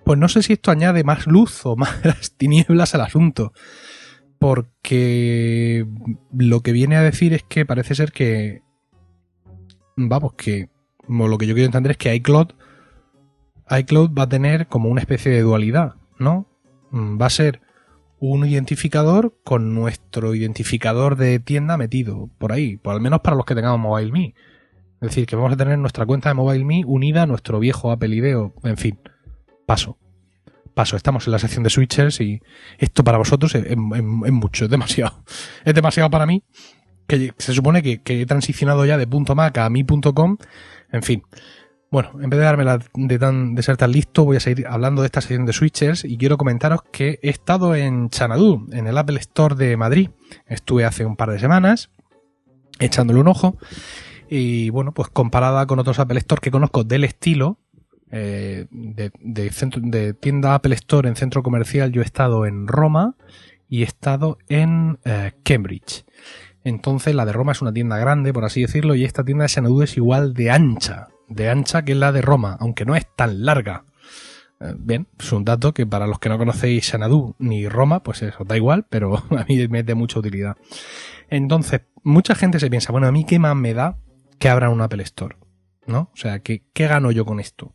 [SPEAKER 1] Pues no sé si esto añade más luz o más tinieblas al asunto, porque lo que viene a decir es que parece ser que, vamos, que lo que yo quiero entender es que iCloud, iCloud va a tener como una especie de dualidad, ¿no? Mm, va a ser un identificador con nuestro identificador de tienda metido por ahí, por al menos para los que tengamos MobileMe. Es decir, que vamos a tener nuestra cuenta de MobileMe unida a nuestro viejo Apple IDEO. En fin, paso. Paso. Estamos en la sección de switchers y esto para vosotros es, mucho, es demasiado. Es demasiado para mí. Que se supone que, he transicionado ya de punto .mac a mi.com. En fin. Bueno, en vez de dármela de, de ser tan listo, voy a seguir hablando de esta sesión de switchers y quiero comentaros que he estado en Xanadu, en el Apple Store de Madrid. Estuve hace un par de semanas echándole un ojo y bueno, pues comparada con otros Apple Store que conozco del estilo, eh, de, centro, de, tienda Apple Store en centro comercial, yo he estado en Roma y he estado en eh, Cambridge. Entonces la de Roma es una tienda grande, por así decirlo, y esta tienda de Xanadu es igual de ancha de ancha que la de Roma, aunque no es tan larga. Eh, bien, es un dato que para los que no conocéis Sanadú ni Roma, pues eso, da igual, pero a mí me es de mucha utilidad. Entonces, mucha gente se piensa, bueno, a mí qué más me da que abran un Apple Store, ¿no? O sea, ¿qué, gano yo con esto?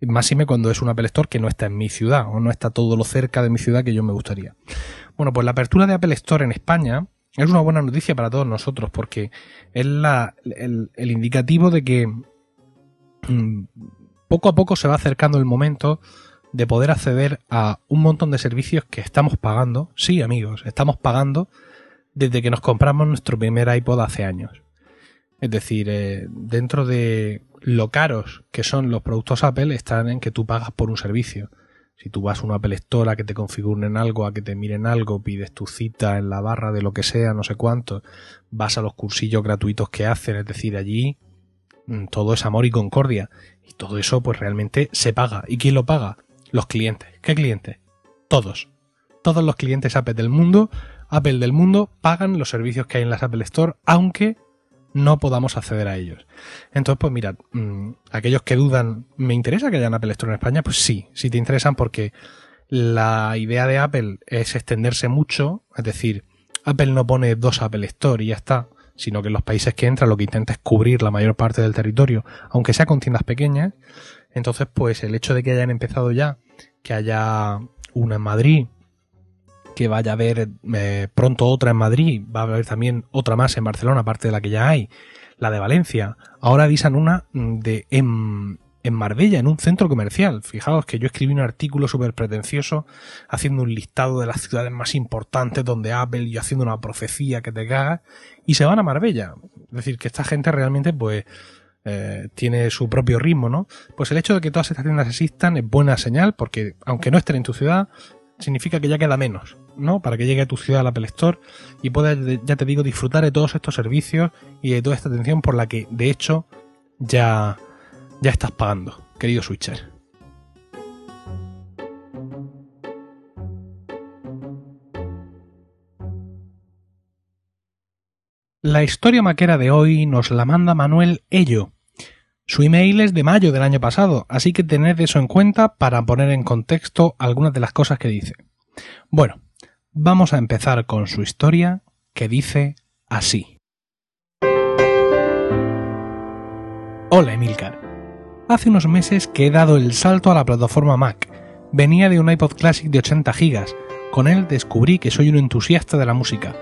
[SPEAKER 1] me cuando es un Apple Store que no está en mi ciudad o no está todo lo cerca de mi ciudad que yo me gustaría. Bueno, pues la apertura de Apple Store en España es una buena noticia para todos nosotros porque es el indicativo de que Mm, poco a poco se va acercando el momento de poder acceder a un montón de servicios que estamos pagando. Sí, amigos, estamos pagando desde que nos compramos nuestro primer iPod hace años. Es decir, eh, dentro de lo caros que son los productos Apple están en que tú pagas por un servicio. Si tú vas a una Apple Store a que te configuren algo, a que te miren algo, pides tu cita en la barra de lo que sea, no sé cuánto, vas a los cursillos gratuitos que hacen, es decir, allí Mm, todo es amor y concordia. Y todo eso pues realmente se paga. ¿Y quién lo paga? Los clientes. ¿Qué clientes? Todos. Todos los clientes Apple del mundo, Apple del mundo, pagan los servicios que hay en las Apple Store, aunque no podamos acceder a ellos. Entonces, pues mirad, mm, aquellos que dudan, ¿me interesa que haya una Apple Store en España? Pues sí, si te interesan porque la idea de Apple es extenderse mucho, es decir, Apple no pone dos Apple Store y ya está, sino que en los países que entran lo que intenta es cubrir la mayor parte del territorio, aunque sea con tiendas pequeñas. Entonces, pues el hecho de que hayan empezado ya, que haya una en Madrid, que vaya a haber eh, pronto otra en Madrid, va a haber también otra más en Barcelona, aparte de la que ya hay, la de Valencia. Ahora avisan una mm, de en, en Marbella, en un centro comercial. Fijaos que yo escribí un artículo súper pretencioso haciendo un listado de las ciudades más importantes donde Apple y haciendo una profecía que te cagas y se van a Marbella. Es decir, que esta gente realmente pues eh, tiene su propio ritmo, ¿no? Pues el hecho de que todas estas tiendas existan es buena señal porque aunque no estén en tu ciudad, significa que ya queda menos, ¿no? Para que llegue a tu ciudad la Apple Store y puedas, ya te digo, disfrutar de todos estos servicios y de toda esta atención por la que, de hecho, ya ya estás pagando, querido Switcher. La historia maquera de hoy nos la manda Manuel Ello. Su email es de mayo del año pasado, así que tened eso en cuenta para poner en contexto algunas de las cosas que dice. Bueno, vamos a empezar con su historia que dice así. Hola Emilcar. Hace unos meses que he dado el salto a la plataforma Mac. Venía de un iPod Classic de 80 GB. Con él descubrí que soy un entusiasta de la música.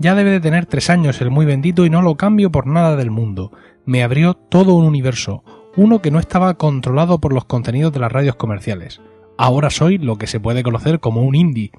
[SPEAKER 1] Ya debe de tener tres años el muy bendito y no lo cambio por nada del mundo. Me abrió todo un universo, uno que no estaba controlado por los contenidos de las radios comerciales. Ahora soy lo que se puede conocer como un indie,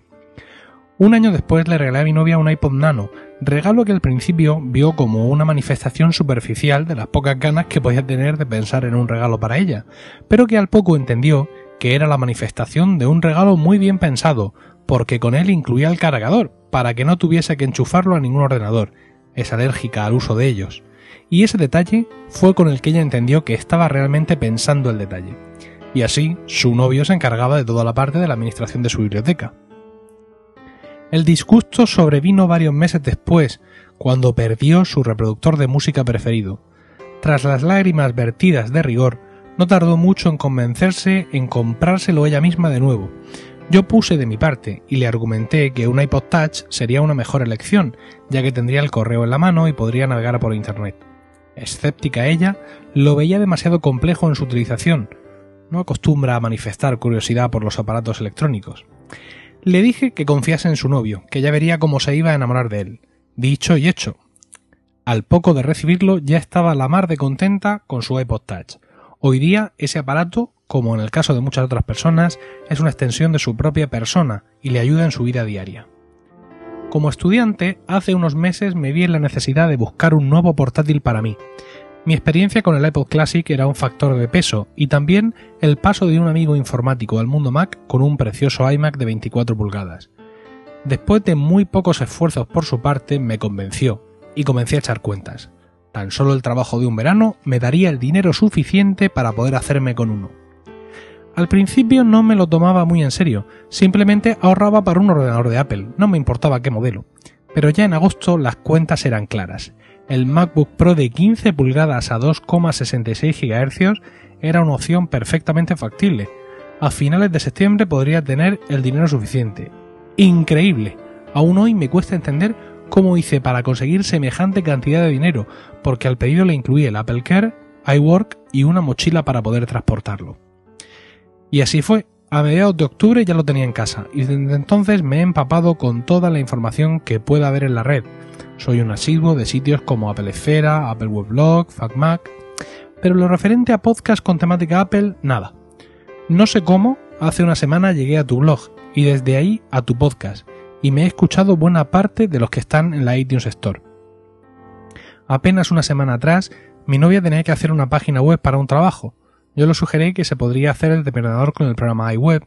[SPEAKER 1] un año después le regalé a mi novia un iPod Nano, regalo que al principio vio como una manifestación superficial de las pocas ganas que podía tener de pensar en un regalo para ella, pero que al poco entendió que era la manifestación de un regalo muy bien pensado, porque con él incluía el cargador, para que no tuviese que enchufarlo a ningún ordenador, es alérgica al uso de ellos, y ese detalle fue con el que ella entendió que estaba realmente pensando el detalle. Y así, su novio se encargaba de toda la parte de la administración de su biblioteca. El disgusto sobrevino varios meses después, cuando perdió su reproductor de música preferido. Tras las lágrimas vertidas de rigor, no tardó mucho en convencerse en comprárselo ella misma de nuevo. Yo puse de mi parte y le argumenté que un iPod Touch sería una mejor elección, ya que tendría el correo en la mano y podría navegar por Internet. Escéptica ella, lo veía demasiado complejo en su utilización. No acostumbra a manifestar curiosidad por los aparatos electrónicos. Le dije que confiase en su novio, que ya vería cómo se iba a enamorar de él. Dicho y hecho. Al poco de recibirlo ya estaba la mar de contenta con su iPod Touch. Hoy día ese aparato, como en el caso de muchas otras personas, es una extensión de su propia persona y le ayuda en su vida diaria. Como estudiante, hace unos meses me vi en la necesidad de buscar un nuevo portátil para mí, mi experiencia con el iPod Classic era un factor de peso y también el paso de un amigo informático al mundo Mac con un precioso iMac de 24 pulgadas. Después de muy pocos esfuerzos por su parte, me convenció y comencé a echar cuentas. Tan solo el trabajo de un verano me daría el dinero suficiente para poder hacerme con uno. Al principio no me lo tomaba muy en serio, simplemente ahorraba para un ordenador de Apple, no me importaba qué modelo. Pero ya en agosto las cuentas eran claras el MacBook Pro de 15 pulgadas a 2,66 GHz era una opción perfectamente factible. A finales de septiembre podría tener el dinero suficiente. Increíble. Aún hoy me cuesta entender cómo hice para conseguir semejante cantidad de dinero, porque al pedido le incluí el Apple Care, iWork y una mochila para poder transportarlo. Y así fue. A mediados de octubre ya lo tenía en casa y desde entonces me he empapado con toda la información que pueda haber en la red, soy un asiduo de sitios como Apple Esfera, Apple Weblog, FacMac, pero lo referente a podcast con temática Apple, nada. No sé cómo, hace una semana llegué a tu blog y desde ahí a tu podcast y me he escuchado buena parte de los que están en la iTunes Store. Apenas una semana atrás, mi novia tenía que hacer una página web para un trabajo. Yo le sugerí que se podría hacer el depredador con el programa iWeb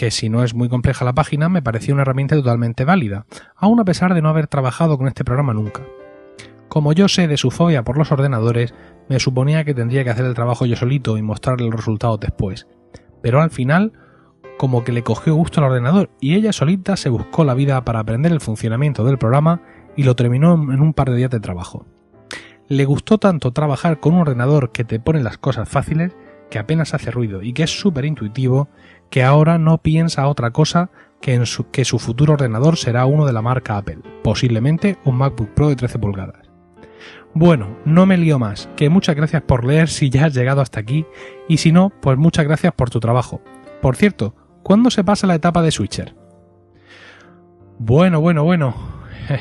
[SPEAKER 1] que si no es muy compleja la página, me parecía una herramienta totalmente válida, aun a pesar de no haber trabajado con este programa nunca. Como yo sé de su fobia por los ordenadores, me suponía que tendría que hacer el trabajo yo solito y mostrarle los resultados después. Pero al final, como que le cogió gusto al ordenador y ella solita se buscó la vida para aprender el funcionamiento del programa y lo terminó en un par de días de trabajo. Le gustó tanto trabajar con un ordenador que te pone las cosas fáciles, que apenas hace ruido y que es súper intuitivo, que ahora no piensa otra cosa que, en su, que su futuro ordenador será uno de la marca Apple, posiblemente un MacBook Pro de 13 pulgadas. Bueno, no me lío más, que muchas gracias por leer si ya has llegado hasta aquí, y si no, pues muchas gracias por tu trabajo. Por cierto, ¿cuándo se pasa la etapa de Switcher? Bueno, bueno, bueno.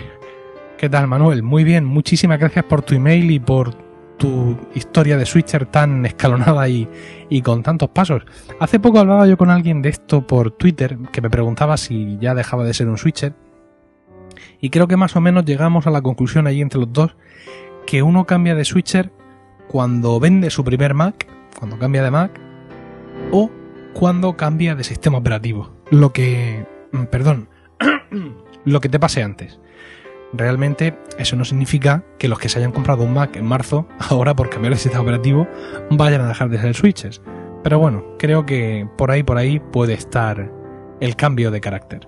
[SPEAKER 1] ¿Qué tal, Manuel? Muy bien, muchísimas gracias por tu email y por tu historia de Switcher tan escalonada y, con tantos pasos. Hace poco hablaba yo con alguien de esto por Twitter que me preguntaba si ya dejaba de ser un Switcher. Y creo que más o menos llegamos a la conclusión allí entre los dos que uno cambia de Switcher cuando vende su primer Mac, cuando cambia de Mac, o cuando cambia de sistema operativo. Lo que... Mm, perdón. lo que te pase antes. Realmente eso no significa que los que se hayan comprado un Mac en marzo, ahora por cambiar de sistema operativo, vayan a dejar de ser switches. Pero bueno, creo que por ahí, por ahí puede estar el cambio de carácter.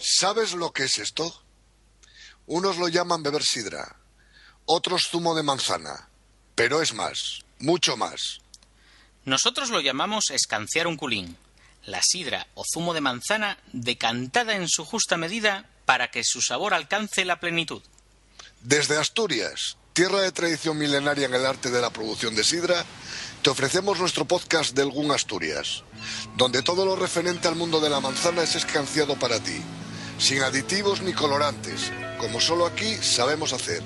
[SPEAKER 2] ¿Sabes lo que es esto? Unos lo llaman beber sidra, otro zumo de manzana, pero es más, mucho más.
[SPEAKER 3] Nosotros lo llamamos escanciar un culín, la sidra o zumo de manzana decantada en su justa medida para que su sabor alcance la plenitud.
[SPEAKER 2] Desde Asturias, tierra de tradición milenaria en el arte de la producción de sidra, te ofrecemos nuestro podcast del GUN Asturias, donde todo lo referente al mundo de la manzana es escanciado para ti, sin aditivos ni colorantes, como solo aquí sabemos hacer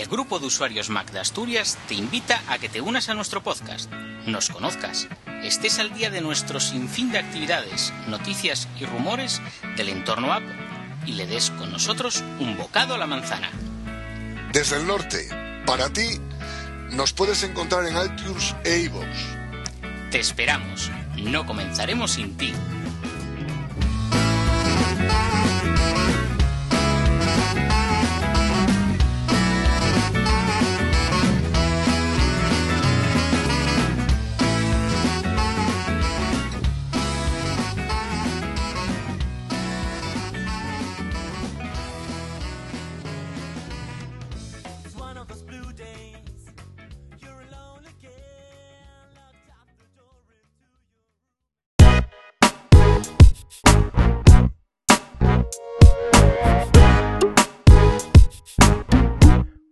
[SPEAKER 3] el grupo de usuarios Mac de Asturias te invita a que te unas a nuestro podcast, nos conozcas, estés al día de nuestro sinfín de actividades, noticias y rumores del entorno app y le des con nosotros un bocado a la manzana.
[SPEAKER 2] Desde el norte, para ti, nos puedes encontrar en iTunes e iVoox.
[SPEAKER 3] Te esperamos, no comenzaremos sin ti.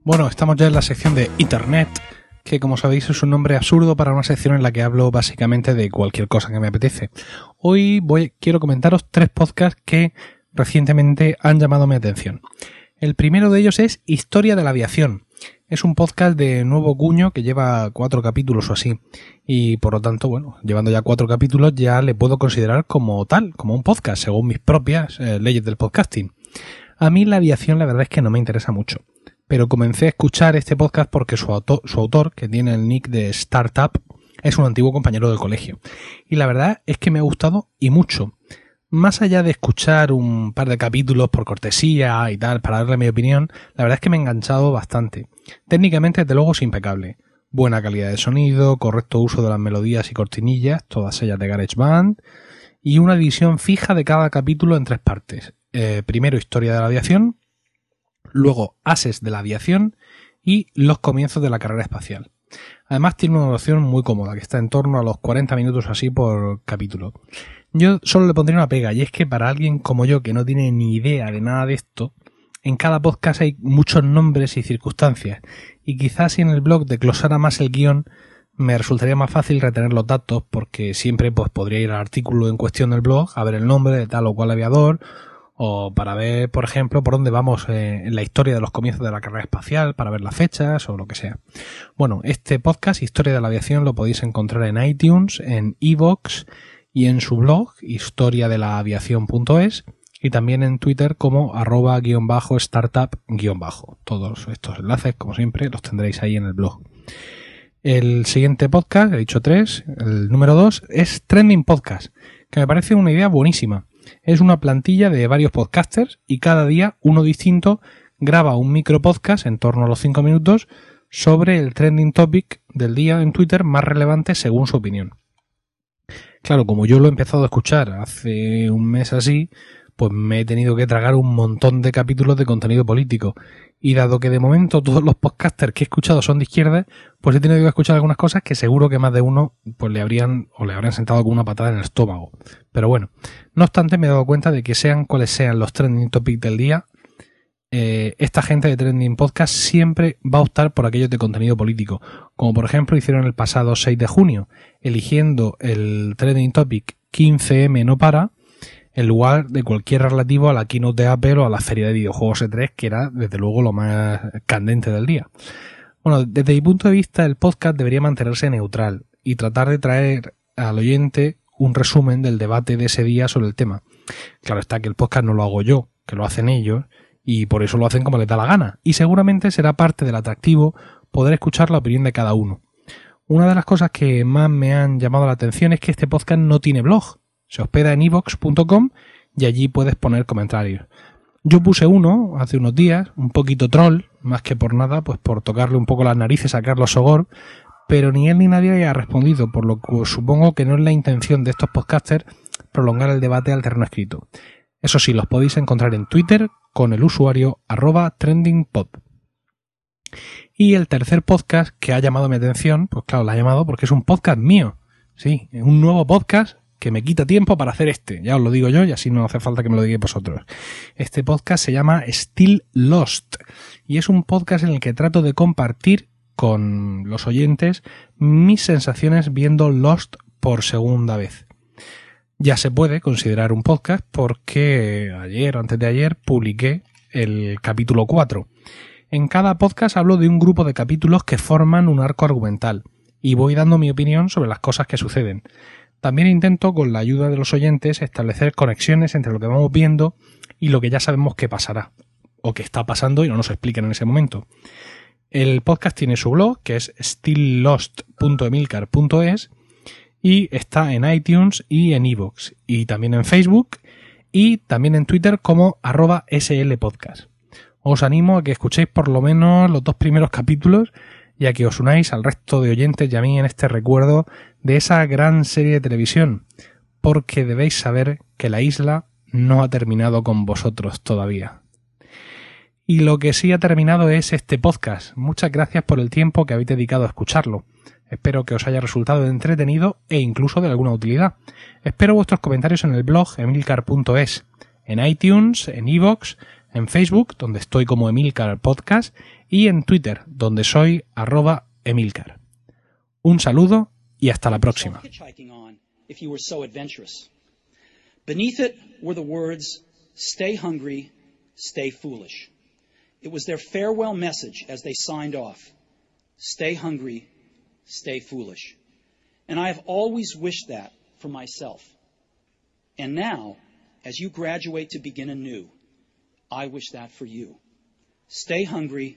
[SPEAKER 1] Bueno, estamos ya en la sección de Internet, que como sabéis es un nombre absurdo para una sección en la que hablo básicamente de cualquier cosa que me apetece. Hoy voy, quiero comentaros tres podcasts que recientemente han llamado mi atención. El primero de ellos es Historia de la Aviación. Es un podcast de nuevo cuño que lleva cuatro capítulos o así. Y por lo tanto, bueno, llevando ya cuatro capítulos ya le puedo considerar como tal, como un podcast, según mis propias eh, leyes del podcasting. A mí la aviación la verdad es que no me interesa mucho pero comencé a escuchar este podcast porque su, autor, que tiene el nick de Startup, es un antiguo compañero del colegio. Y la verdad es que me ha gustado y mucho. Más allá de escuchar un par de capítulos por cortesía y tal, para darle mi opinión, la verdad es que me he enganchado bastante. Técnicamente, desde luego, es impecable. Buena calidad de sonido, correcto uso de las melodías y cortinillas, todas ellas de GarageBand, y una división fija de cada capítulo en tres partes. Eh, primero, historia de la aviación, luego Ases de la Aviación y Los comienzos de la carrera espacial. Además tiene una duración muy cómoda, que está en torno a los 40 minutos así por capítulo. Yo solo le pondría una pega, y es que para alguien como yo que no tiene ni idea de nada de esto, en cada podcast hay muchos nombres y circunstancias, y quizás si en el blog declosara más el guión, me resultaría más fácil retener los datos porque siempre pues, podría ir al artículo en cuestión del blog a ver el nombre de tal o cual aviador o para ver, por ejemplo, por dónde vamos eh, en la historia de los comienzos de la carrera espacial, para ver las fechas o lo que sea. Bueno, este podcast, Historia de la Aviación, lo podéis encontrar en iTunes, en iVoox y en su blog, historiadelaaviación.es, y también en Twitter como arroba guión bajo startup bajo. Todos estos enlaces, como siempre, los tendréis ahí en el blog. El siguiente podcast, he dicho tres, el número dos, es Trending Podcast, que me parece una idea buenísima es una plantilla de varios podcasters y cada día uno distinto graba un micro podcast en torno a los 5 minutos sobre el trending topic del día en Twitter más relevante según su opinión. Claro, como yo lo he empezado a escuchar hace un mes así, pues me he tenido que tragar un montón de capítulos de contenido político. Y dado que de momento todos los podcasters que he escuchado son de izquierda, pues he tenido que escuchar algunas cosas que seguro que más de uno pues le habrían o le habrían sentado con una patada en el estómago. Pero bueno, no obstante me he dado cuenta de que sean cuales sean los trending topics del día, eh, esta gente de Trending Podcast siempre va a optar por aquellos de contenido político, como por ejemplo hicieron el pasado 6 de junio, eligiendo el Trending Topic 15M no para, en lugar de cualquier relativo a la keynote de Apple o a la feria de videojuegos E3, que era desde luego lo más candente del día. Bueno, desde mi punto de vista, el podcast debería mantenerse neutral y tratar de traer al oyente un resumen del debate de ese día sobre el tema. Claro está que el podcast no lo hago yo, que lo hacen ellos, y por eso lo hacen como les da la gana, y seguramente será parte del atractivo poder escuchar la opinión de cada uno. Una de las cosas que más me han llamado la atención es que este podcast no tiene blog, se hospeda en evox.com y allí puedes poner comentarios. Yo puse uno hace unos días, un poquito troll, más que por nada, pues por tocarle un poco las narices a Carlos Sogor, pero ni él ni nadie ha respondido, por lo que supongo que no es la intención de estos podcasters prolongar el debate al terreno escrito. Eso sí, los podéis encontrar en Twitter con el usuario arroba trendingpod. Y el tercer podcast que ha llamado mi atención, pues claro, la ha llamado porque es un podcast mío. Sí, un nuevo podcast que me quita tiempo para hacer este. Ya os lo digo yo y así no hace falta que me lo digáis vosotros. Este podcast se llama Still Lost y es un podcast en el que trato de compartir con los oyentes mis sensaciones viendo Lost por segunda vez. Ya se puede considerar un podcast porque ayer, antes de ayer, publiqué el capítulo 4. En cada podcast hablo de un grupo de capítulos que forman un arco argumental y voy dando mi opinión sobre las cosas que suceden. También intento, con la ayuda de los oyentes, establecer conexiones entre lo que vamos viendo y lo que ya sabemos que pasará, o que está pasando y no nos expliquen en ese momento. El podcast tiene su blog, que es stilllost.emilcar.es, y está en iTunes y en iVoox, y también en Facebook, y también en Twitter como arroba slpodcast. Os animo a que escuchéis por lo menos los dos primeros capítulos y a que os unáis al resto de oyentes y a mí en este recuerdo de esa gran serie de televisión, porque debéis saber que la isla no ha terminado con vosotros todavía. Y lo que sí ha terminado es este podcast. Muchas gracias por el tiempo que habéis dedicado a escucharlo. Espero que os haya resultado entretenido e incluso de alguna utilidad. Espero vuestros comentarios en el blog emilcar.es, en iTunes, en iVoox, en Facebook, donde estoy como Emilcar Podcast, y en Twitter, donde soy arroba Emilcar. Un saludo y hasta la próxima. Beneath it were the words, Stay hungry, stay foolish. It was their farewell message as they signed off Stay hungry, stay foolish. And I have always wished that for myself. And now, as you graduate to begin anew, I wish that for you. Stay hungry,